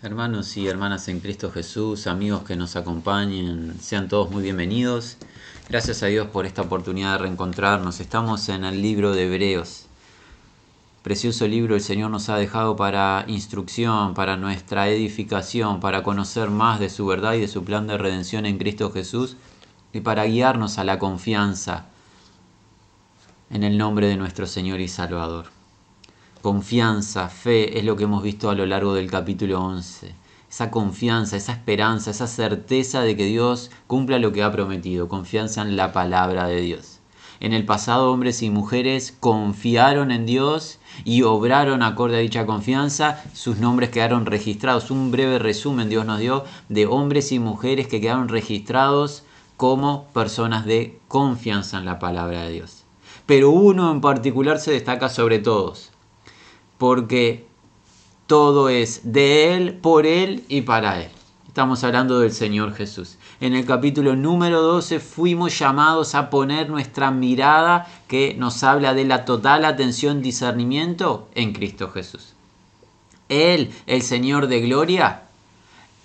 Hermanos y hermanas en Cristo Jesús, amigos que nos acompañen, sean todos muy bienvenidos. Gracias a Dios por esta oportunidad de reencontrarnos. Estamos en el libro de Hebreos. Precioso libro el Señor nos ha dejado para instrucción, para nuestra edificación, para conocer más de su verdad y de su plan de redención en Cristo Jesús y para guiarnos a la confianza en el nombre de nuestro Señor y Salvador confianza, fe, es lo que hemos visto a lo largo del capítulo 11. Esa confianza, esa esperanza, esa certeza de que Dios cumpla lo que ha prometido, confianza en la palabra de Dios. En el pasado hombres y mujeres confiaron en Dios y obraron acorde a dicha confianza, sus nombres quedaron registrados. Un breve resumen Dios nos dio de hombres y mujeres que quedaron registrados como personas de confianza en la palabra de Dios. Pero uno en particular se destaca sobre todos, porque todo es de Él, por Él y para Él. Estamos hablando del Señor Jesús. En el capítulo número 12 fuimos llamados a poner nuestra mirada que nos habla de la total atención, discernimiento en Cristo Jesús. Él, el Señor de gloria,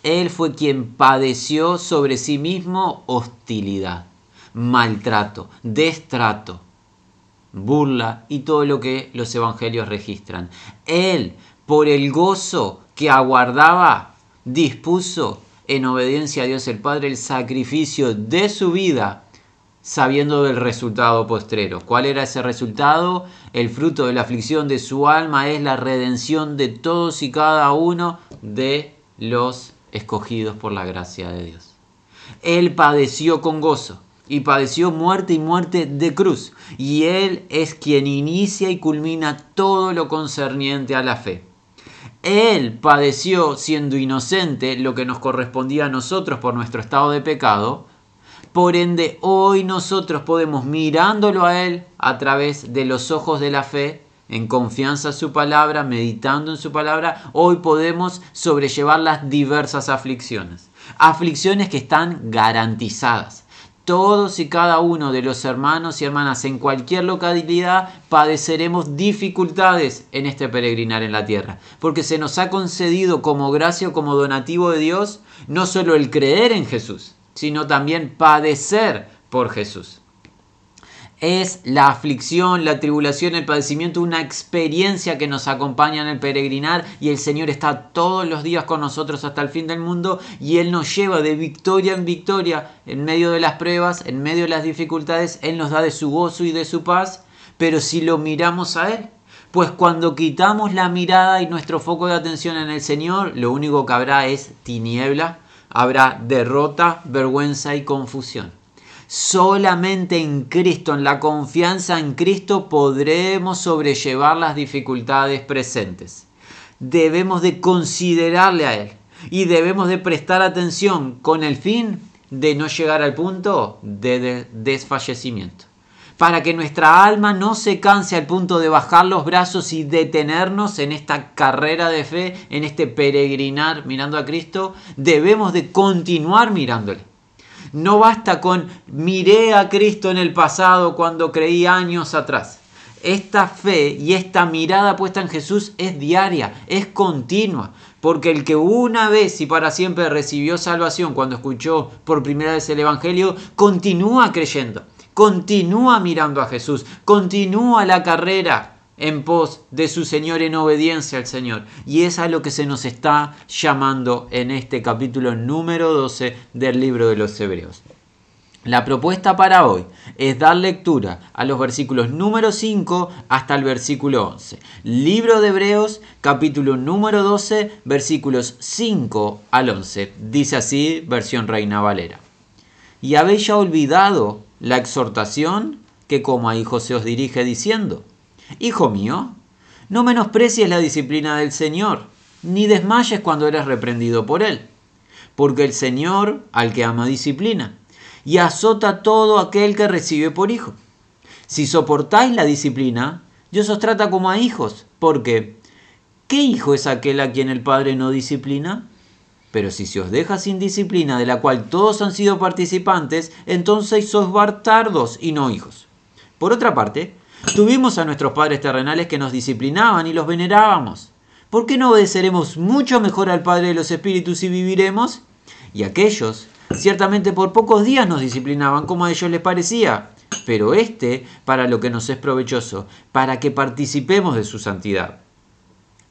Él fue quien padeció sobre sí mismo hostilidad, maltrato, destrato, burla y todo lo que los evangelios registran. Él, por el gozo que aguardaba, dispuso en obediencia a Dios el Padre el sacrificio de su vida, sabiendo del resultado postrero. ¿Cuál era ese resultado? El fruto de la aflicción de su alma es la redención de todos y cada uno de los escogidos por la gracia de Dios. Él padeció con gozo y padeció muerte y muerte de cruz. Y Él es quien inicia y culmina todo lo concerniente a la fe. Él padeció siendo inocente lo que nos correspondía a nosotros por nuestro estado de pecado. Por ende, hoy nosotros podemos mirándolo a Él a través de los ojos de la fe, en confianza a su palabra, meditando en su palabra, hoy podemos sobrellevar las diversas aflicciones. Aflicciones que están garantizadas todos y cada uno de los hermanos y hermanas en cualquier localidad padeceremos dificultades en este peregrinar en la tierra, porque se nos ha concedido como gracia o como donativo de Dios no solo el creer en Jesús, sino también padecer por Jesús es la aflicción, la tribulación, el padecimiento, una experiencia que nos acompaña en el peregrinar y el Señor está todos los días con nosotros hasta el fin del mundo y Él nos lleva de victoria en victoria en medio de las pruebas, en medio de las dificultades, Él nos da de su gozo y de su paz, pero si lo miramos a Él, pues cuando quitamos la mirada y nuestro foco de atención en el Señor, lo único que habrá es tiniebla, habrá derrota, vergüenza y confusión. Solamente en Cristo, en la confianza en Cristo, podremos sobrellevar las dificultades presentes. Debemos de considerarle a Él y debemos de prestar atención con el fin de no llegar al punto de desfallecimiento. Para que nuestra alma no se canse al punto de bajar los brazos y detenernos en esta carrera de fe, en este peregrinar mirando a Cristo, debemos de continuar mirándole no basta con miré a Cristo en el pasado cuando creí años atrás. Esta fe y esta mirada puesta en Jesús es diaria, es continua, porque el que una vez y para siempre recibió salvación cuando escuchó por primera vez el Evangelio, continúa creyendo, continúa mirando a Jesús, continúa la carrera en pos de su Señor en obediencia al Señor. Y es a lo que se nos está llamando en este capítulo número 12 del libro de los Hebreos. La propuesta para hoy es dar lectura a los versículos número 5 hasta el versículo 11. Libro de Hebreos, capítulo número 12, versículos 5 al 11. Dice así, versión Reina Valera. Y habéis ya olvidado la exhortación que como a hijos se os dirige diciendo Hijo mío, no menosprecies la disciplina del Señor, ni desmayes cuando eres reprendido por Él, porque el Señor al que ama disciplina, y azota todo aquel que recibe por hijo. Si soportáis la disciplina, Dios os trata como a hijos, porque ¿qué hijo es aquel a quien el Padre no disciplina? Pero si se os deja sin disciplina de la cual todos han sido participantes, entonces sois bartardos y no hijos. Por otra parte, Tuvimos a nuestros padres terrenales que nos disciplinaban y los venerábamos. ¿por qué no obedeceremos mucho mejor al Padre de los Espíritus y viviremos? Y aquellos, ciertamente por pocos días nos disciplinaban como a ellos les parecía, pero este para lo que nos es provechoso, para que participemos de su santidad.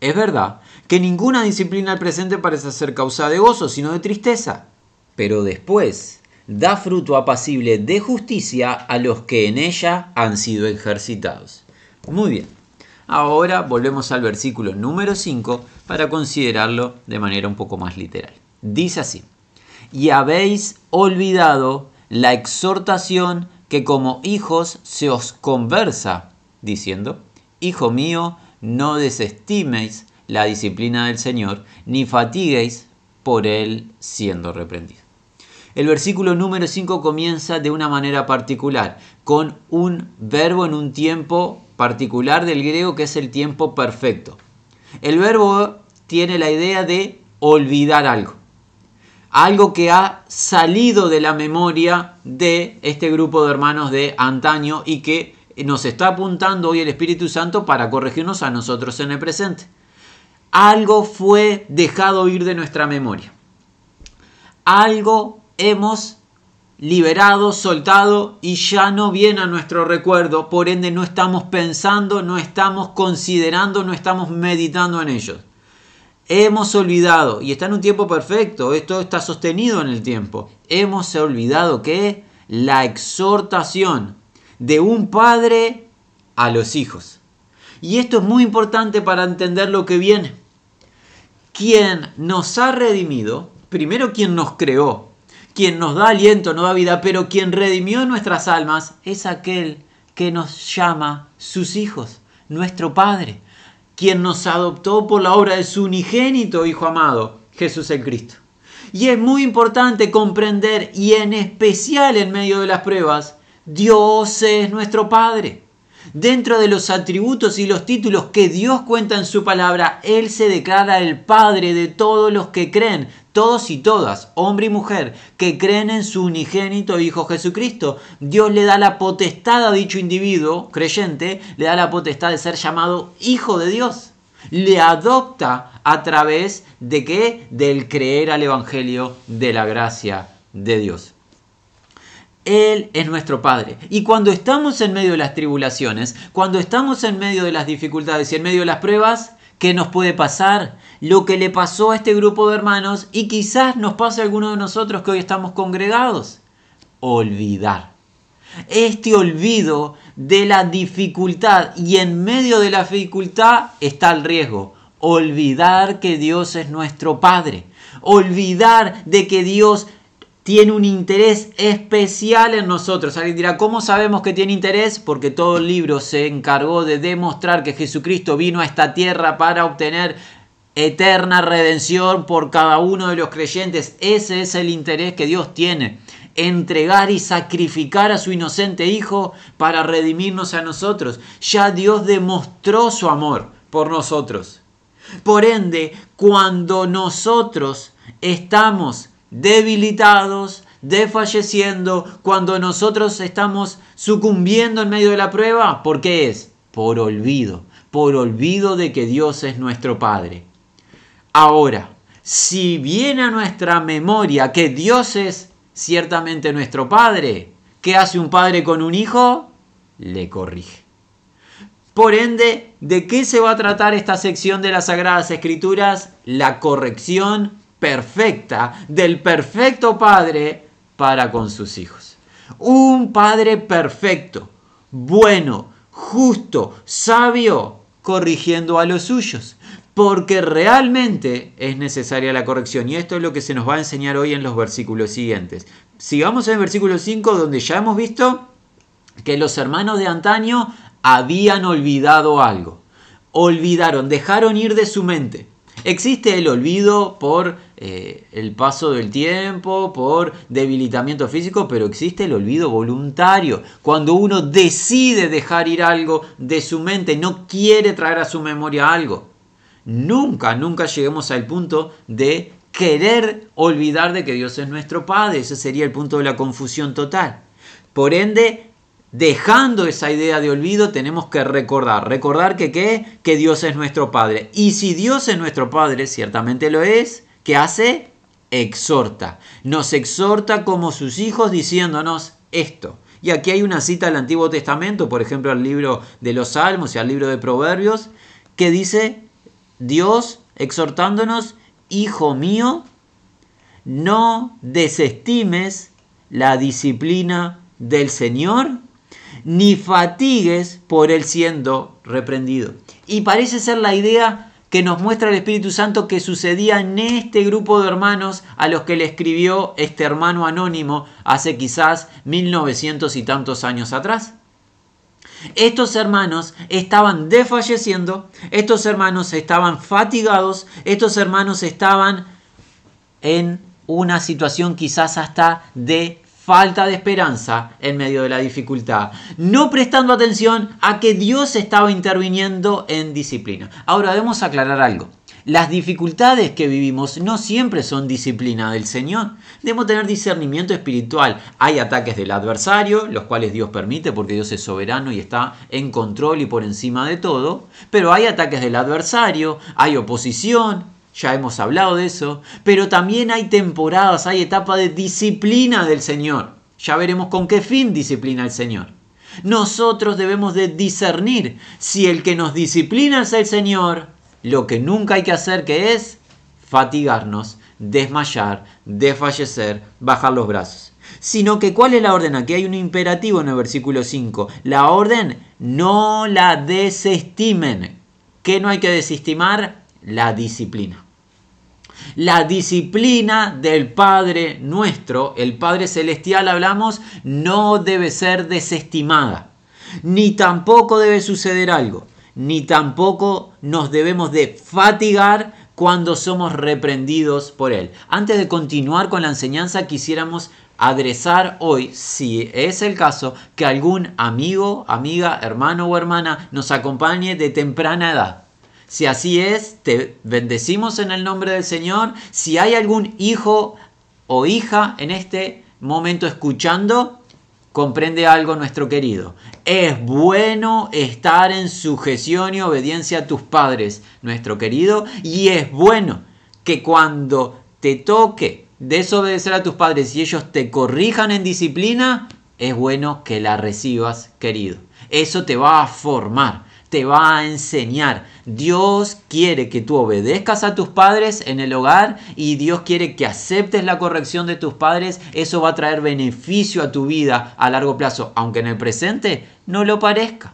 Es verdad que ninguna disciplina al presente parece ser causa de gozo, sino de tristeza, pero después da fruto apacible de justicia a los que en ella han sido ejercitados. Muy bien, ahora volvemos al versículo número 5 para considerarlo de manera un poco más literal. Dice así, y habéis olvidado la exhortación que como hijos se os conversa, diciendo, Hijo mío, no desestiméis la disciplina del Señor, ni fatiguéis por él siendo reprendido. El versículo número 5 comienza de una manera particular, con un verbo en un tiempo particular del griego que es el tiempo perfecto. El verbo tiene la idea de olvidar algo, algo que ha salido de la memoria de este grupo de hermanos de antaño y que nos está apuntando hoy el Espíritu Santo para corregirnos a nosotros en el presente. Algo fue dejado ir de nuestra memoria. Algo hemos liberado, soltado y ya no viene a nuestro recuerdo, por ende no estamos pensando, no estamos considerando, no estamos meditando en ellos. Hemos olvidado, y está en un tiempo perfecto, esto está sostenido en el tiempo, hemos olvidado que la exhortación de un padre a los hijos. Y esto es muy importante para entender lo que viene. Quien nos ha redimido, primero quien nos creó, quien nos da aliento, nos da vida, pero quien redimió nuestras almas es aquel que nos llama sus hijos, nuestro Padre, quien nos adoptó por la obra de su unigénito Hijo amado, Jesús el Cristo. Y es muy importante comprender, y en especial en medio de las pruebas, Dios es nuestro Padre. Dentro de los atributos y los títulos que Dios cuenta en su palabra, Él se declara el Padre de todos los que creen, todos y todas, hombre y mujer, que creen en su unigénito Hijo Jesucristo. Dios le da la potestad a dicho individuo creyente, le da la potestad de ser llamado Hijo de Dios. Le adopta a través de qué? Del creer al Evangelio de la gracia de Dios. Él es nuestro Padre. Y cuando estamos en medio de las tribulaciones, cuando estamos en medio de las dificultades y en medio de las pruebas, ¿qué nos puede pasar? Lo que le pasó a este grupo de hermanos y quizás nos pase a alguno de nosotros que hoy estamos congregados. Olvidar. Este olvido de la dificultad y en medio de la dificultad está el riesgo. Olvidar que Dios es nuestro Padre. Olvidar de que Dios tiene un interés especial en nosotros. Alguien dirá, ¿cómo sabemos que tiene interés? Porque todo el libro se encargó de demostrar que Jesucristo vino a esta tierra para obtener eterna redención por cada uno de los creyentes. Ese es el interés que Dios tiene. Entregar y sacrificar a su inocente Hijo para redimirnos a nosotros. Ya Dios demostró su amor por nosotros. Por ende, cuando nosotros estamos debilitados, desfalleciendo, cuando nosotros estamos sucumbiendo en medio de la prueba, ¿por qué es? Por olvido, por olvido de que Dios es nuestro Padre. Ahora, si viene a nuestra memoria que Dios es ciertamente nuestro Padre, ¿qué hace un padre con un hijo? Le corrige. Por ende, ¿de qué se va a tratar esta sección de las Sagradas Escrituras? La corrección perfecta del perfecto Padre para con sus hijos. Un Padre perfecto, bueno, justo, sabio, corrigiendo a los suyos. Porque realmente es necesaria la corrección. Y esto es lo que se nos va a enseñar hoy en los versículos siguientes. Sigamos en el versículo 5 donde ya hemos visto que los hermanos de antaño habían olvidado algo. Olvidaron, dejaron ir de su mente. Existe el olvido por eh, el paso del tiempo, por debilitamiento físico, pero existe el olvido voluntario. Cuando uno decide dejar ir algo de su mente, no quiere traer a su memoria algo. Nunca, nunca lleguemos al punto de querer olvidar de que Dios es nuestro Padre. Ese sería el punto de la confusión total. Por ende, dejando esa idea de olvido, tenemos que recordar. Recordar que qué? Que Dios es nuestro Padre. Y si Dios es nuestro Padre, ciertamente lo es, ¿qué hace? Exhorta. Nos exhorta como sus hijos diciéndonos esto. Y aquí hay una cita del Antiguo Testamento, por ejemplo, al libro de los Salmos y al libro de Proverbios, que dice Dios exhortándonos, Hijo mío, no desestimes la disciplina del Señor, ni fatigues por él siendo reprendido. Y parece ser la idea que nos muestra el Espíritu Santo que sucedía en este grupo de hermanos a los que le escribió este hermano anónimo hace quizás 1900 y tantos años atrás. Estos hermanos estaban desfalleciendo, estos hermanos estaban fatigados, estos hermanos estaban en una situación quizás hasta de falta de esperanza en medio de la dificultad, no prestando atención a que Dios estaba interviniendo en disciplina. Ahora debemos aclarar algo. Las dificultades que vivimos no siempre son disciplina del Señor. Debemos tener discernimiento espiritual. Hay ataques del adversario, los cuales Dios permite porque Dios es soberano y está en control y por encima de todo. Pero hay ataques del adversario, hay oposición, ya hemos hablado de eso, pero también hay temporadas, hay etapas de disciplina del Señor. Ya veremos con qué fin disciplina el Señor. Nosotros debemos de discernir si el que nos disciplina es el Señor, lo que nunca hay que hacer que es fatigarnos, desmayar, desfallecer, bajar los brazos. Sino que cuál es la orden? Aquí hay un imperativo en el versículo 5. La orden no la desestimen. ¿Qué no hay que desestimar? La disciplina. La disciplina del Padre nuestro, el Padre Celestial hablamos, no debe ser desestimada. Ni tampoco debe suceder algo. Ni tampoco nos debemos de fatigar cuando somos reprendidos por Él. Antes de continuar con la enseñanza, quisiéramos adresar hoy, si es el caso, que algún amigo, amiga, hermano o hermana nos acompañe de temprana edad si así es, te bendecimos en el nombre del Señor. Si hay algún hijo o hija en este momento escuchando, comprende algo nuestro querido. Es bueno estar en sujeción y obediencia a tus padres, nuestro querido, y es bueno que cuando te toque desobedecer a tus padres y ellos te corrijan en disciplina, es bueno que la recibas, querido. Eso te va a formar te va a enseñar. Dios quiere que tú obedezcas a tus padres en el hogar y Dios quiere que aceptes la corrección de tus padres. Eso va a traer beneficio a tu vida a largo plazo, aunque en el presente no lo parezca.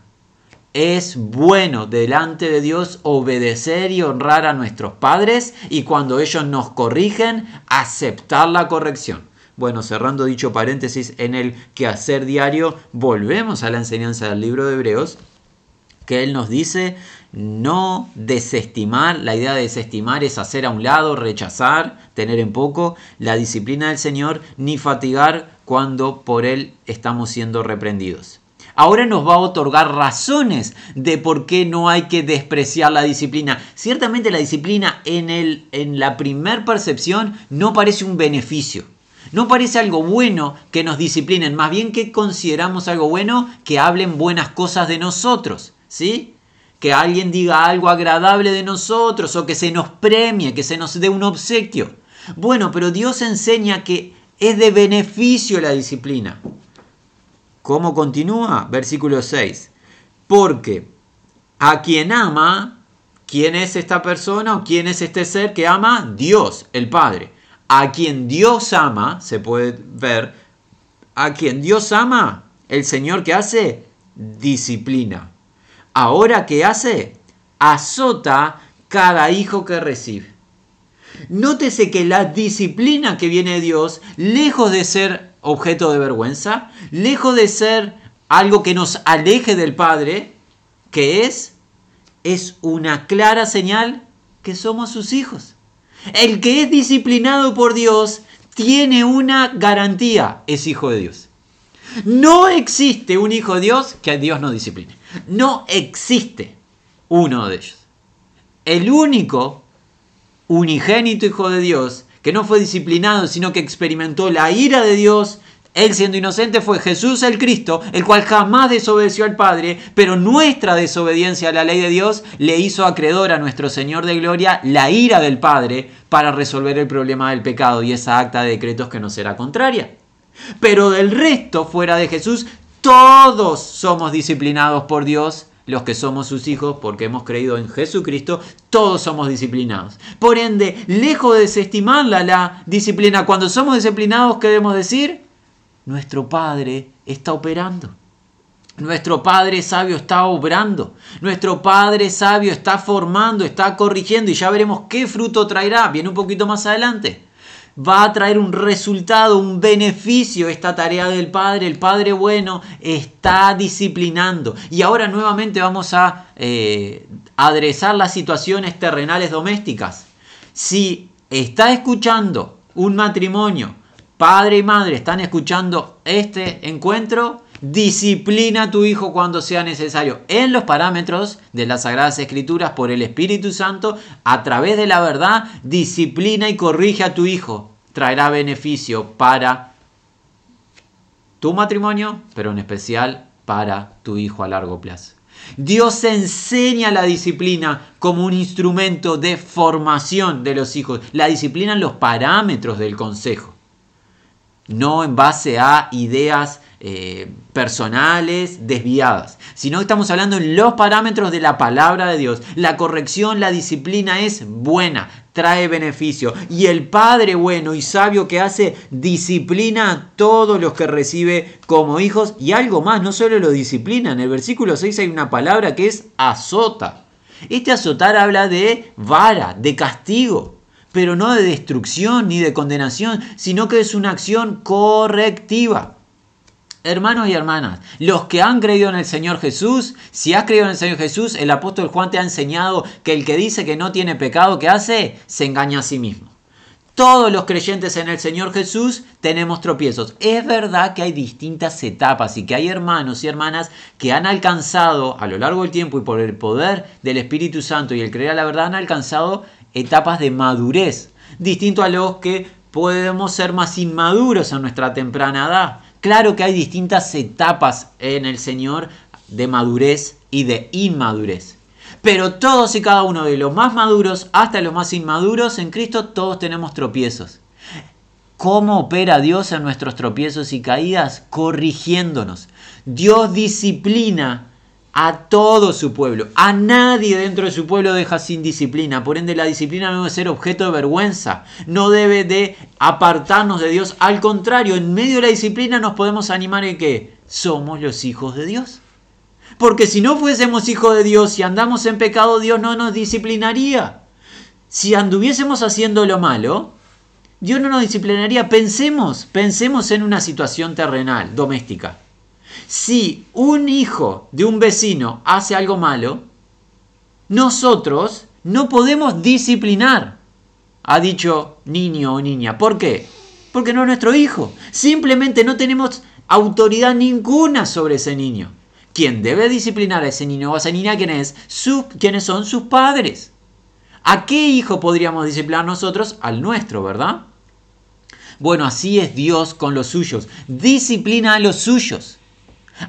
Es bueno delante de Dios obedecer y honrar a nuestros padres y cuando ellos nos corrigen, aceptar la corrección. Bueno, cerrando dicho paréntesis en el quehacer diario, volvemos a la enseñanza del libro de Hebreos que Él nos dice no desestimar, la idea de desestimar es hacer a un lado, rechazar, tener en poco la disciplina del Señor, ni fatigar cuando por Él estamos siendo reprendidos. Ahora nos va a otorgar razones de por qué no hay que despreciar la disciplina. Ciertamente la disciplina en, el, en la primer percepción no parece un beneficio. No parece algo bueno que nos disciplinen, más bien que consideramos algo bueno que hablen buenas cosas de nosotros. ¿Sí? Que alguien diga algo agradable de nosotros o que se nos premie, que se nos dé un obsequio. Bueno, pero Dios enseña que es de beneficio la disciplina. ¿Cómo continúa? Versículo 6. Porque a quien ama, ¿quién es esta persona o quién es este ser que ama? Dios, el Padre. A quien Dios ama, se puede ver, a quien Dios ama, el Señor que hace, disciplina. Ahora, ¿qué hace? Azota cada hijo que recibe. Nótese que la disciplina que viene de Dios, lejos de ser objeto de vergüenza, lejos de ser algo que nos aleje del Padre, que es, es una clara señal que somos sus hijos. El que es disciplinado por Dios tiene una garantía, es hijo de Dios. No existe un hijo de Dios que a Dios no discipline. No existe uno de ellos. El único unigénito Hijo de Dios que no fue disciplinado, sino que experimentó la ira de Dios Él siendo inocente fue Jesús el Cristo, el cual jamás desobedeció al Padre, pero nuestra desobediencia a la ley de Dios le hizo acreedor a nuestro Señor de Gloria la ira del Padre para resolver el problema del pecado y esa acta de decretos que nos será contraria. Pero del resto, fuera de Jesús, todos somos disciplinados por Dios los que somos sus hijos, porque hemos creído en Jesucristo, todos somos disciplinados. Por ende, lejos de desestimarla la disciplina, cuando somos disciplinados, ¿qué debemos decir? Nuestro Padre está operando. Nuestro Padre sabio está obrando. Nuestro Padre sabio está formando, está corrigiendo y ya veremos qué fruto traerá. Viene un poquito más adelante va a traer un resultado, un beneficio esta tarea del Padre. El Padre bueno está disciplinando. Y ahora nuevamente vamos a eh, adresar las situaciones terrenales domésticas. Si está escuchando un matrimonio, padre y madre están escuchando este encuentro, disciplina a tu hijo cuando sea necesario en los parámetros de las Sagradas Escrituras por el Espíritu Santo, a través de la verdad, disciplina y corrige a tu hijo. Traerá beneficio para tu matrimonio, pero en especial para tu hijo a largo plazo. Dios enseña la disciplina como un instrumento de formación de los hijos. La disciplina en los parámetros del consejo, no en base a ideas eh, personales desviadas, sino que estamos hablando en los parámetros de la palabra de Dios. La corrección, la disciplina es buena, trae beneficio. Y el Padre bueno y sabio que hace, disciplina a todos los que recibe como hijos. Y algo más, no solo lo disciplina, en el versículo 6 hay una palabra que es azota. Este azotar habla de vara, de castigo pero no de destrucción ni de condenación, sino que es una acción correctiva. Hermanos y hermanas, los que han creído en el Señor Jesús, si has creído en el Señor Jesús, el apóstol Juan te ha enseñado que el que dice que no tiene pecado que hace, se engaña a sí mismo. Todos los creyentes en el Señor Jesús tenemos tropiezos. Es verdad que hay distintas etapas y que hay hermanos y hermanas que han alcanzado a lo largo del tiempo y por el poder del Espíritu Santo y el creer a la verdad han alcanzado etapas de madurez, distinto a los que podemos ser más inmaduros en nuestra temprana edad. Claro que hay distintas etapas en el Señor de madurez y de inmadurez. Pero todos y cada uno de los más maduros hasta los más inmaduros en Cristo, todos tenemos tropiezos. ¿Cómo opera Dios en nuestros tropiezos y caídas? Corrigiéndonos. Dios disciplina a todo su pueblo. A nadie dentro de su pueblo deja sin disciplina. Por ende, la disciplina no debe ser objeto de vergüenza. No debe de apartarnos de Dios. Al contrario, en medio de la disciplina nos podemos animar en que somos los hijos de Dios. Porque si no fuésemos hijos de Dios y andamos en pecado, Dios no nos disciplinaría. Si anduviésemos haciendo lo malo, Dios no nos disciplinaría. Pensemos, pensemos en una situación terrenal, doméstica. Si un hijo de un vecino hace algo malo, nosotros no podemos disciplinar, ha dicho niño o niña. ¿Por qué? Porque no es nuestro hijo. Simplemente no tenemos autoridad ninguna sobre ese niño. Quien debe disciplinar a ese niño o a esa niña, ¿quién es? ¿Quiénes son sus padres? ¿A qué hijo podríamos disciplinar nosotros? Al nuestro, ¿verdad? Bueno, así es Dios con los suyos. Disciplina a los suyos.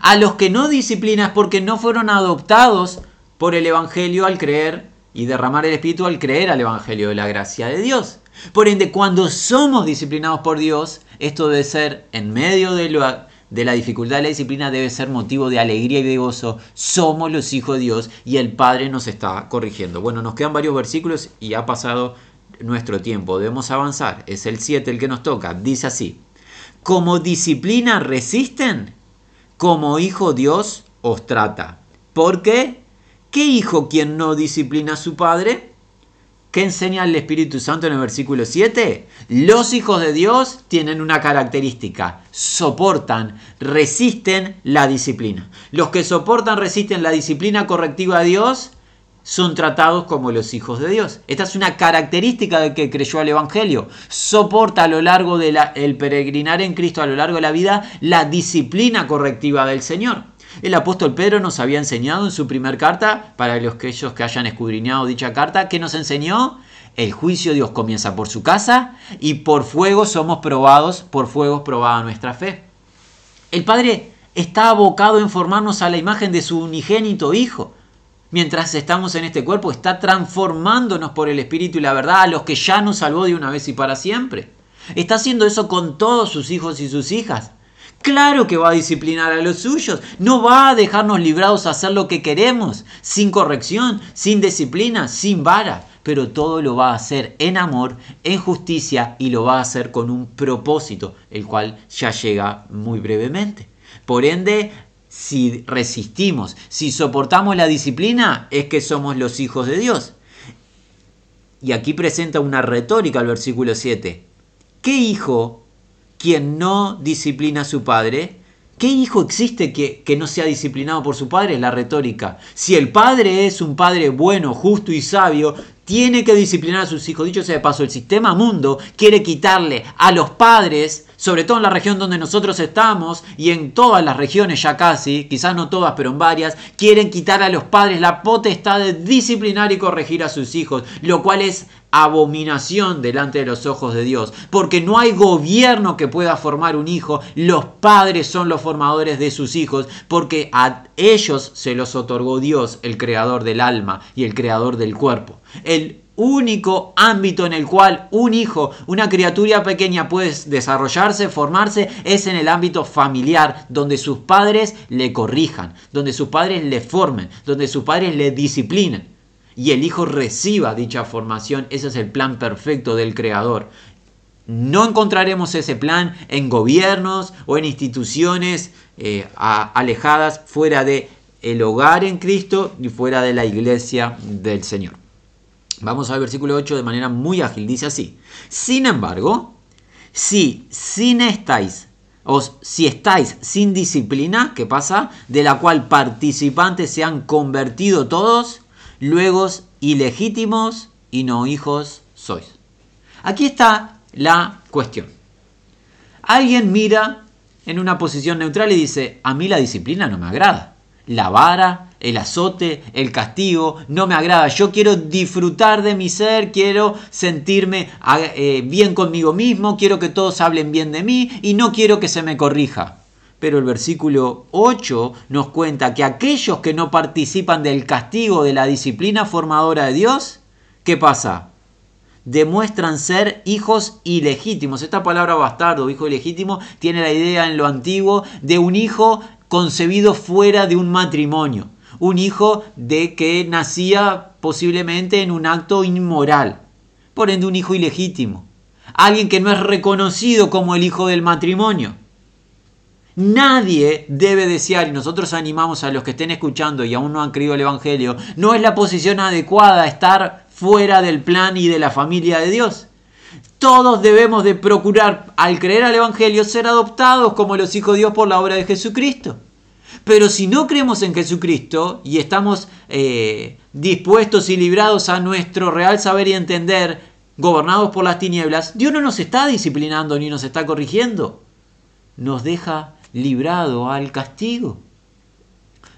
A los que no disciplinas porque no fueron adoptados por el Evangelio al creer y derramar el Espíritu al creer al Evangelio de la gracia de Dios. Por ende, cuando somos disciplinados por Dios, esto debe ser en medio de, de la dificultad de la disciplina, debe ser motivo de alegría y de gozo. Somos los hijos de Dios y el Padre nos está corrigiendo. Bueno, nos quedan varios versículos y ha pasado nuestro tiempo. Debemos avanzar. Es el 7 el que nos toca. Dice así. Como disciplina resisten, como hijo Dios os trata. ¿Por qué? ¿Qué hijo quien no disciplina a su padre? ¿Qué enseña el Espíritu Santo en el versículo 7? Los hijos de Dios tienen una característica, soportan, resisten la disciplina. Los que soportan, resisten la disciplina correctiva de Dios son tratados como los hijos de Dios. Esta es una característica de que creyó al Evangelio. Soporta a lo largo del peregrinar en Cristo, a lo largo de la vida, la disciplina correctiva del Señor. El apóstol Pedro nos había enseñado en su primer carta, para los que ellos que hayan escudriñado dicha carta, que nos enseñó el juicio de Dios comienza por su casa y por fuego somos probados, por fuego probada nuestra fe. El Padre está abocado en formarnos a la imagen de su unigénito Hijo. Mientras estamos en este cuerpo, está transformándonos por el Espíritu y la verdad a los que ya nos salvó de una vez y para siempre. Está haciendo eso con todos sus hijos y sus hijas. Claro que va a disciplinar a los suyos. No va a dejarnos librados a hacer lo que queremos, sin corrección, sin disciplina, sin vara. Pero todo lo va a hacer en amor, en justicia y lo va a hacer con un propósito, el cual ya llega muy brevemente. Por ende, si resistimos, si soportamos la disciplina, es que somos los hijos de Dios. Y aquí presenta una retórica al versículo 7. ¿Qué hijo quien no disciplina a su padre? ¿Qué hijo existe que, que, no sea disciplinado por su padre? La retórica. Si el padre es un padre bueno, justo y sabio, tiene que disciplinar a sus hijos. Dicho sea de paso, el sistema mundo quiere quitarle a los padres, sobre todo en la región donde nosotros estamos y en todas las regiones ya casi, quizás no todas, pero en varias, quieren quitar a los padres la potestad de disciplinar y corregir a sus hijos, lo cual es abominación delante de los ojos de Dios, porque no hay gobierno que pueda formar un hijo, los padres son los formadores de sus hijos, porque a ellos se los otorgó Dios, el creador del alma y el creador del cuerpo. El único ámbito en el cual un hijo, una criatura pequeña puede desarrollarse, formarse, es en el ámbito familiar, donde sus padres le corrijan, donde sus padres le formen, donde sus padres le disciplinen. Y el hijo reciba dicha formación, ese es el plan perfecto del Creador. No encontraremos ese plan en gobiernos o en instituciones eh, alejadas fuera de el hogar en Cristo y fuera de la iglesia del Señor. Vamos al versículo 8 de manera muy ágil. Dice así. Sin embargo, si sin estáis, o si estáis sin disciplina, ¿qué pasa? De la cual participantes se han convertido todos, luego ilegítimos y no hijos sois. Aquí está la cuestión. Alguien mira en una posición neutral y dice, a mí la disciplina no me agrada. La vara, el azote, el castigo, no me agrada. Yo quiero disfrutar de mi ser, quiero sentirme eh, bien conmigo mismo, quiero que todos hablen bien de mí y no quiero que se me corrija. Pero el versículo 8 nos cuenta que aquellos que no participan del castigo de la disciplina formadora de Dios, ¿qué pasa? Demuestran ser hijos ilegítimos. Esta palabra bastardo, hijo ilegítimo, tiene la idea en lo antiguo de un hijo concebido fuera de un matrimonio un hijo de que nacía posiblemente en un acto inmoral, por ende un hijo ilegítimo, alguien que no es reconocido como el hijo del matrimonio. Nadie debe desear, y nosotros animamos a los que estén escuchando y aún no han creído el Evangelio, no es la posición adecuada estar fuera del plan y de la familia de Dios. Todos debemos de procurar, al creer al Evangelio, ser adoptados como los hijos de Dios por la obra de Jesucristo. Pero si no creemos en Jesucristo y estamos eh, dispuestos y librados a nuestro real saber y entender, gobernados por las tinieblas, Dios no nos está disciplinando ni nos está corrigiendo. Nos deja librado al castigo.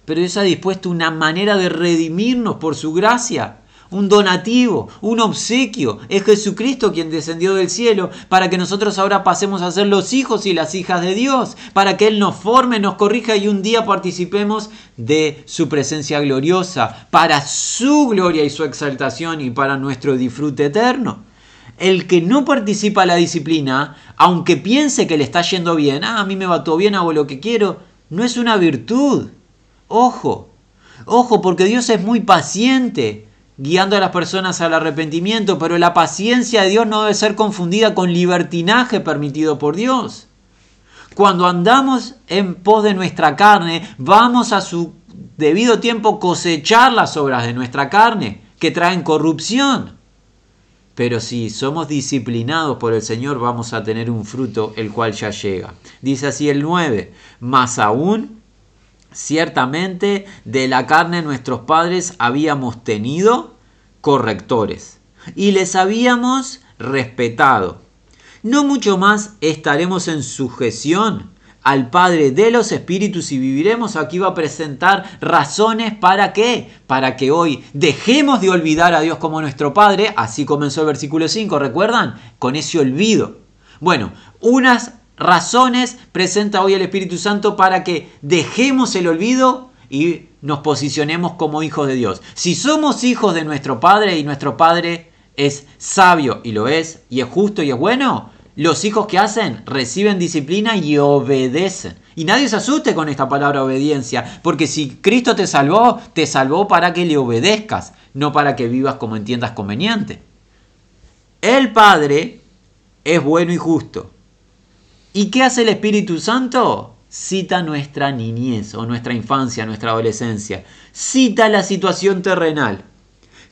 Pero Dios ha dispuesto una manera de redimirnos por su gracia un donativo, un obsequio. Es Jesucristo quien descendió del cielo para que nosotros ahora pasemos a ser los hijos y las hijas de Dios, para que Él nos forme, nos corrija y un día participemos de su presencia gloriosa, para su gloria y su exaltación y para nuestro disfrute eterno. El que no participa en la disciplina, aunque piense que le está yendo bien, ah, a mí me va todo bien, hago lo que quiero, no es una virtud. Ojo, ojo, porque Dios es muy paciente guiando a las personas al arrepentimiento, pero la paciencia de Dios no debe ser confundida con libertinaje permitido por Dios. Cuando andamos en pos de nuestra carne, vamos a su debido tiempo cosechar las obras de nuestra carne, que traen corrupción. Pero si somos disciplinados por el Señor, vamos a tener un fruto el cual ya llega. Dice así el 9, más aún Ciertamente de la carne nuestros padres habíamos tenido correctores y les habíamos respetado. No mucho más estaremos en sujeción al Padre de los Espíritus y viviremos. Aquí va a presentar razones para. Para que hoy dejemos de olvidar a Dios como nuestro Padre. Así comenzó el versículo 5, ¿recuerdan? Con ese olvido. Bueno, unas razones presenta hoy el Espíritu Santo para que dejemos el olvido y nos posicionemos como hijos de Dios. Si somos hijos de nuestro Padre y nuestro Padre es sabio y lo es, y es justo y es bueno, los hijos que hacen reciben disciplina y obedecen. Y nadie se asuste con esta palabra obediencia, porque si Cristo te salvó, te salvó para que le obedezcas, no para que vivas como entiendas conveniente. El Padre es bueno y justo. ¿Y qué hace el Espíritu Santo? Cita nuestra niñez o nuestra infancia, nuestra adolescencia. Cita la situación terrenal.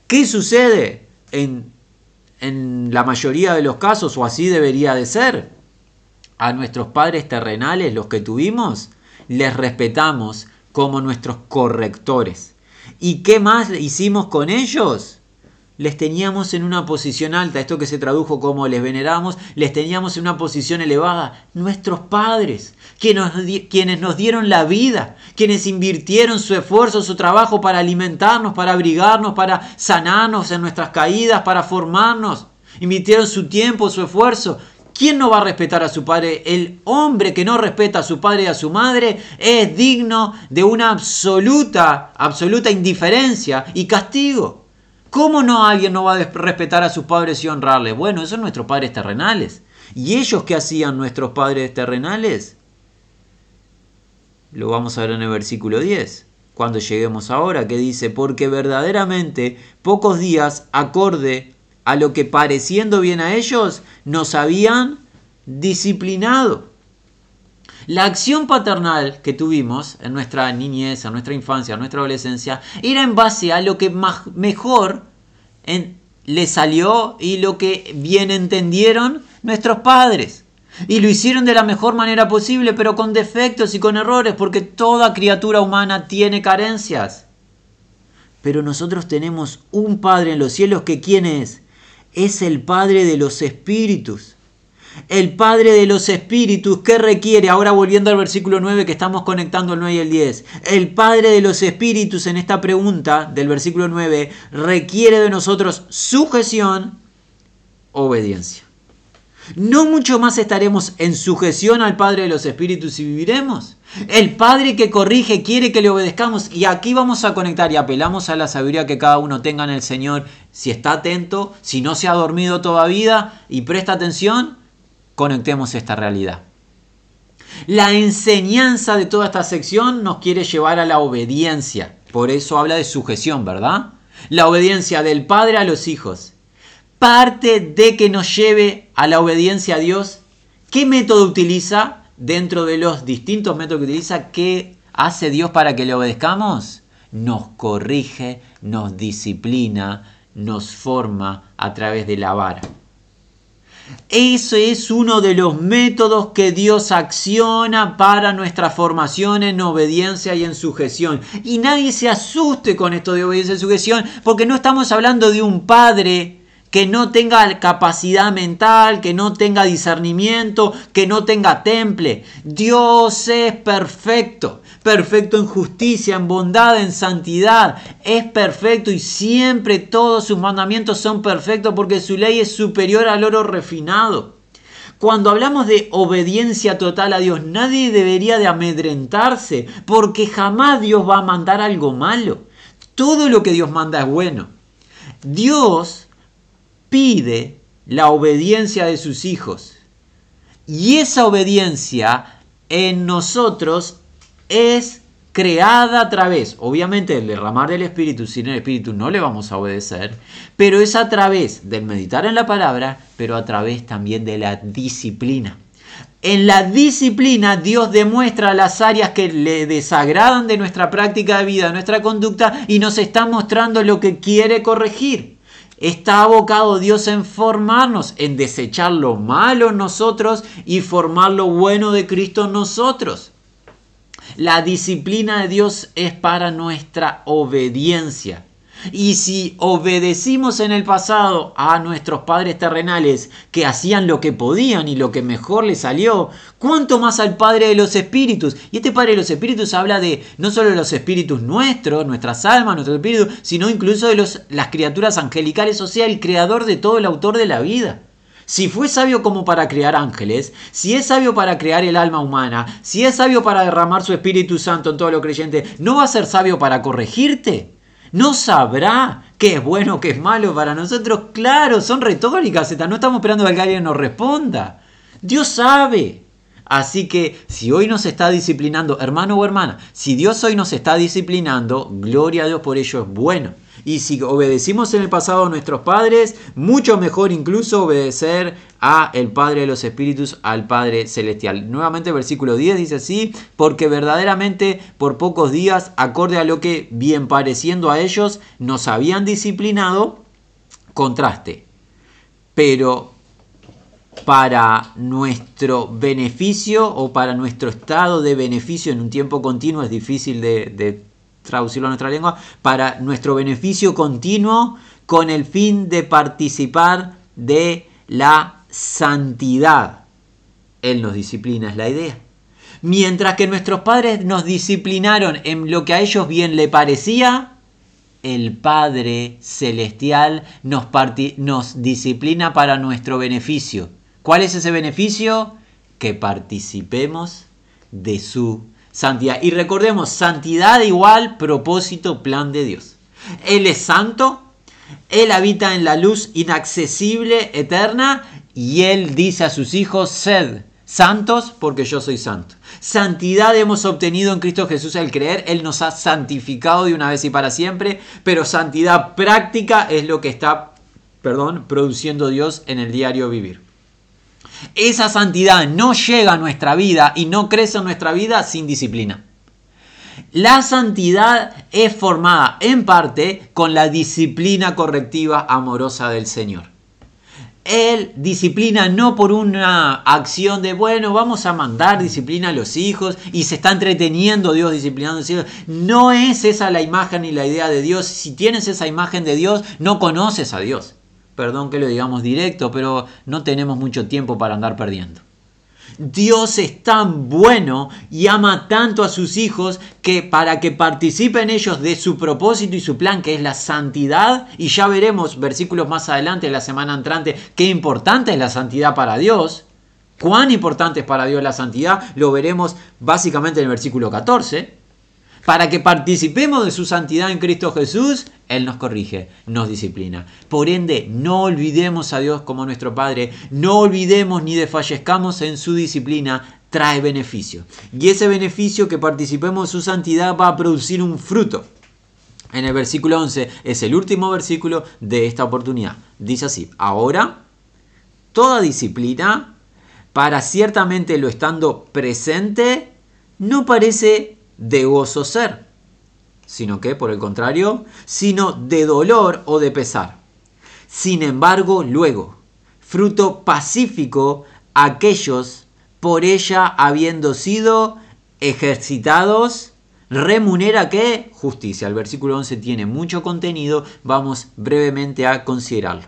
¿Qué sucede en, en la mayoría de los casos, o así debería de ser? A nuestros padres terrenales, los que tuvimos, les respetamos como nuestros correctores. ¿Y qué más hicimos con ellos? Les teníamos en una posición alta, esto que se tradujo como les veneramos, les teníamos en una posición elevada, nuestros padres, quienes nos dieron la vida, quienes invirtieron su esfuerzo, su trabajo para alimentarnos, para abrigarnos, para sanarnos en nuestras caídas, para formarnos, invirtieron su tiempo, su esfuerzo. ¿Quién no va a respetar a su padre? El hombre que no respeta a su padre y a su madre es digno de una absoluta, absoluta indiferencia y castigo. ¿Cómo no alguien no va a respetar a sus padres y honrarles? Bueno, esos son nuestros padres terrenales. ¿Y ellos qué hacían nuestros padres terrenales? Lo vamos a ver en el versículo 10, cuando lleguemos ahora, que dice, porque verdaderamente pocos días acorde a lo que pareciendo bien a ellos, nos habían disciplinado. La acción paternal que tuvimos en nuestra niñez, en nuestra infancia, en nuestra adolescencia, era en base a lo que mejor le salió y lo que bien entendieron nuestros padres. Y lo hicieron de la mejor manera posible, pero con defectos y con errores, porque toda criatura humana tiene carencias. Pero nosotros tenemos un Padre en los cielos que ¿quién es? Es el Padre de los Espíritus el Padre de los Espíritus, ¿qué requiere? Ahora volviendo al versículo 9 que estamos conectando el 9 y el 10. El Padre de los Espíritus en esta pregunta del versículo 9 requiere de nosotros sujeción, obediencia. No mucho más estaremos en sujeción al Padre de los Espíritus y viviremos. El Padre que corrige quiere que le obedezcamos y aquí vamos a conectar y apelamos a la sabiduría que cada uno tenga en el Señor. Si está atento, si no se ha dormido todavía y presta atención, conectemos esta realidad. La enseñanza de toda esta sección nos quiere llevar a la obediencia. Por eso habla de sujeción, ¿verdad? La obediencia del Padre a los hijos. Parte de que nos lleve a la obediencia a Dios. ¿Qué método utiliza dentro de los distintos métodos que utiliza? ¿Qué hace Dios para que le obedezcamos? Nos corrige, nos disciplina, nos forma a través de la vara. Ese es uno de los métodos que Dios acciona para nuestra formación en obediencia y en sujeción. Y nadie se asuste con esto de obediencia y sujeción, porque no estamos hablando de un padre que no tenga capacidad mental, que no tenga discernimiento, que no tenga temple. Dios es perfecto perfecto en justicia, en bondad, en santidad. Es perfecto y siempre todos sus mandamientos son perfectos porque su ley es superior al oro refinado. Cuando hablamos de obediencia total a Dios, nadie debería de amedrentarse porque jamás Dios va a mandar algo malo. Todo lo que Dios manda es bueno. Dios pide la obediencia de sus hijos. Y esa obediencia en nosotros es creada a través, obviamente, del derramar del Espíritu, sin el Espíritu no le vamos a obedecer, pero es a través del meditar en la palabra, pero a través también de la disciplina. En la disciplina Dios demuestra las áreas que le desagradan de nuestra práctica de vida, de nuestra conducta, y nos está mostrando lo que quiere corregir. Está abocado Dios en formarnos, en desechar lo malo en nosotros y formar lo bueno de Cristo en nosotros. La disciplina de Dios es para nuestra obediencia. Y si obedecimos en el pasado a nuestros padres terrenales que hacían lo que podían y lo que mejor les salió, ¿cuánto más al Padre de los Espíritus? Y este Padre de los Espíritus habla de no solo los espíritus nuestros, nuestras almas, nuestro espíritu, sino incluso de los, las criaturas angelicales, o sea, el creador de todo, el autor de la vida. Si fue sabio como para crear ángeles, si es sabio para crear el alma humana, si es sabio para derramar su Espíritu Santo en todo lo creyente, ¿no va a ser sabio para corregirte? ¿No sabrá qué es bueno, qué es malo para nosotros? Claro, son retóricas, no estamos esperando que alguien nos responda. Dios sabe. Así que si hoy nos está disciplinando, hermano o hermana, si Dios hoy nos está disciplinando, gloria a Dios por ello es bueno. Y si obedecimos en el pasado a nuestros padres, mucho mejor incluso obedecer a el Padre de los Espíritus, al Padre Celestial. Nuevamente versículo 10 dice así, porque verdaderamente por pocos días, acorde a lo que bien pareciendo a ellos, nos habían disciplinado, contraste. Pero para nuestro beneficio o para nuestro estado de beneficio en un tiempo continuo es difícil de, de traducirlo a nuestra lengua, para nuestro beneficio continuo con el fin de participar de la santidad. Él nos disciplina, es la idea. Mientras que nuestros padres nos disciplinaron en lo que a ellos bien le parecía, el Padre Celestial nos, disciplina para nuestro beneficio. ¿Cuál es ese beneficio? Que participemos de su santidad. Y recordemos, santidad igual propósito, plan de Dios. Él es santo, Él habita en la luz inaccesible, eterna, y Él dice a sus hijos, sed santos porque yo soy santo. Santidad hemos obtenido en Cristo Jesús al creer, Él nos ha santificado de una vez y para siempre, pero santidad práctica es lo que está, perdón, produciendo Dios en el diario vivir. Esa santidad no llega a nuestra vida y no crece en nuestra vida sin disciplina. La santidad es formada en parte con la disciplina correctiva amorosa del Señor. Él disciplina no por una acción de, bueno, vamos a mandar disciplina a los hijos y se está entreteniendo Dios disciplinando a los hijos. No es esa la imagen y la idea de Dios. Si tienes esa imagen de Dios, no conoces a Dios. Perdón que lo digamos directo, pero no tenemos mucho tiempo para andar perdiendo. Dios es tan bueno y ama tanto a sus hijos que para que participen ellos de su propósito y su plan, que es la santidad, y ya veremos versículos más adelante, la semana entrante, qué importante es la santidad para Dios, cuán importante es para Dios la santidad, lo veremos básicamente en el versículo 14 para que participemos de su santidad en Cristo Jesús, Él nos corrige, nos disciplina. Por ende, no olvidemos a Dios como nuestro Padre, no olvidemos ni desfallezcamos en su disciplina, trae beneficio. Y ese beneficio que participemos de su santidad va a producir un fruto. En el versículo 11 es el último versículo de esta oportunidad. Dice así, ahora, toda disciplina, para ciertamente lo estando presente, no parece de gozo ser, sino que, por el contrario, sino de dolor o de pesar. Sin embargo, luego, fruto pacífico aquellos por ella habiendo sido ejercitados, remunera que justicia. El versículo 11 tiene mucho contenido, vamos brevemente a considerarlo.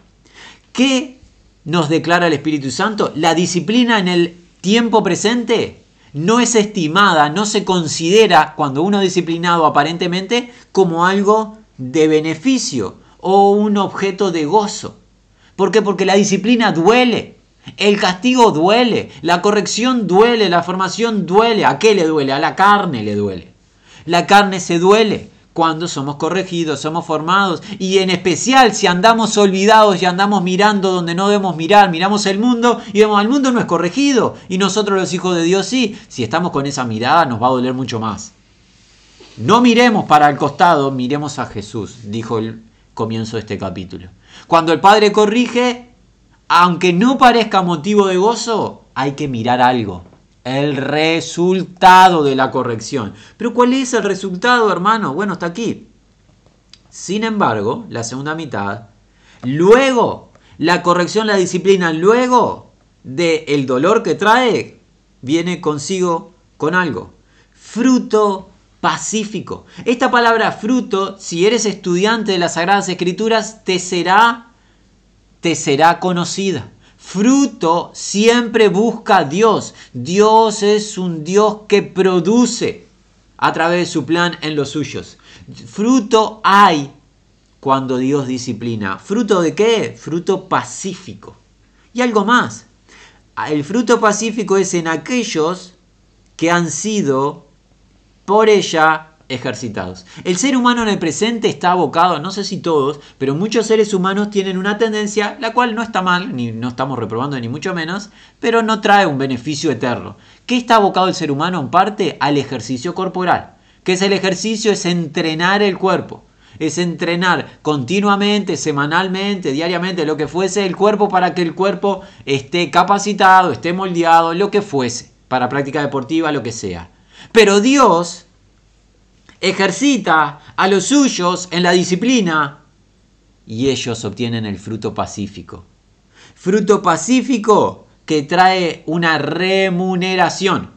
¿Qué nos declara el Espíritu Santo? La disciplina en el tiempo presente no es estimada, no se considera cuando uno disciplinado aparentemente como algo de beneficio o un objeto de gozo. ¿Por qué? Porque la disciplina duele, el castigo duele, la corrección duele, la formación duele. ¿A qué le duele? A la carne le duele. La carne se duele cuando somos corregidos, somos formados y en especial si andamos olvidados y andamos mirando donde no debemos mirar, miramos el mundo y vemos al mundo no es corregido y nosotros los hijos de Dios sí, si estamos con esa mirada nos va a doler mucho más. No miremos para el costado, miremos a Jesús, dijo el comienzo de este capítulo. Cuando el Padre corrige, aunque no parezca motivo de gozo, hay que mirar algo el resultado de la corrección. Pero ¿cuál es el resultado, hermano? Bueno, está aquí. Sin embargo, la segunda mitad, luego, la corrección, la disciplina, luego del el dolor que trae, viene consigo con algo. Fruto pacífico. Esta palabra fruto, si eres estudiante de las Sagradas Escrituras, te será, te será conocida. Fruto siempre busca a Dios. Dios es un Dios que produce a través de su plan en los suyos. Fruto hay cuando Dios disciplina. ¿Fruto de qué? Fruto pacífico. Y algo más. El fruto pacífico es en aquellos que han sido por ella ejercitados. El ser humano en el presente está abocado, no sé si todos, pero muchos seres humanos tienen una tendencia, la cual no está mal, ni no estamos reprobando ni mucho menos, pero no trae un beneficio eterno. ¿Qué está abocado el ser humano en parte? Al ejercicio corporal. ¿Qué es el ejercicio? Es entrenar el cuerpo. Es entrenar continuamente, semanalmente, diariamente, lo que fuese el cuerpo para que el cuerpo esté capacitado, esté moldeado, lo que fuese, para práctica deportiva, lo que sea. Pero Dios ejercita a los suyos en la disciplina y ellos obtienen el fruto pacífico. Fruto pacífico que trae una remuneración,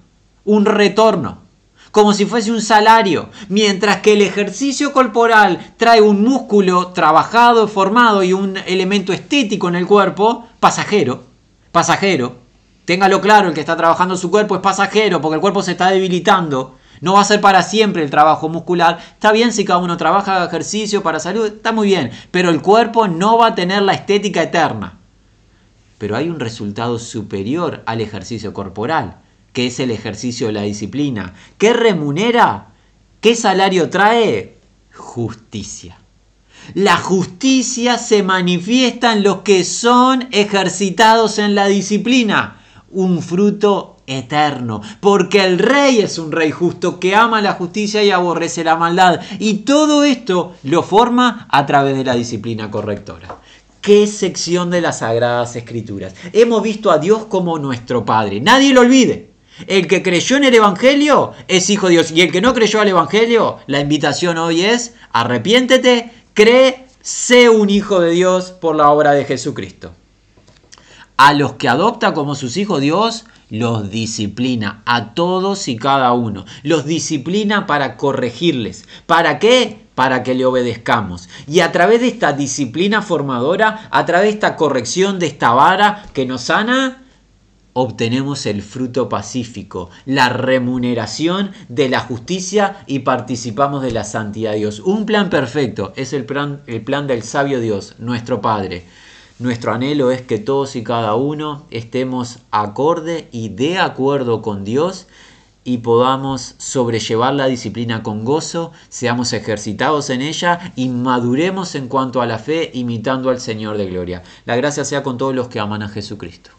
un retorno, como si fuese un salario, mientras que el ejercicio corporal trae un músculo trabajado, formado y un elemento estético en el cuerpo, pasajero, pasajero. Téngalo claro, el que está trabajando su cuerpo es pasajero porque el cuerpo se está debilitando no va a ser para siempre el trabajo muscular. Está bien si cada uno trabaja ejercicio para salud, está muy bien, pero el cuerpo no va a tener la estética eterna. Pero hay un resultado superior al ejercicio corporal, que es el ejercicio de la disciplina. ¿Qué remunera? ¿Qué salario trae? Justicia. La justicia se manifiesta en los que son ejercitados en la disciplina, un fruto eterno, porque el rey es un rey justo que ama la justicia y aborrece la maldad. Y todo esto lo forma a través de la disciplina correctora. ¿Qué sección de las Sagradas Escrituras? Hemos visto a Dios como nuestro Padre. Nadie lo olvide. El que creyó en el Evangelio es hijo de Dios. Y el que no creyó al Evangelio, la invitación hoy es, arrepiéntete, cree, sé un hijo de Dios por la obra de Jesucristo. A los que adopta como sus hijos Dios, los disciplina a todos y cada uno. Los disciplina para corregirles. ¿Para qué? Para que le obedezcamos. Y a través de esta disciplina formadora, a través de esta corrección de esta vara que nos sana, obtenemos el fruto pacífico, la remuneración de la justicia y participamos de la santidad de Dios. Un plan perfecto es el plan, el plan del sabio Dios, nuestro Padre. Nuestro anhelo es que todos y cada uno estemos acorde y de acuerdo con Dios y podamos sobrellevar la disciplina con gozo, seamos ejercitados en ella y maduremos en cuanto a la fe imitando al Señor de gloria. La gracia sea con todos los que aman a Jesucristo.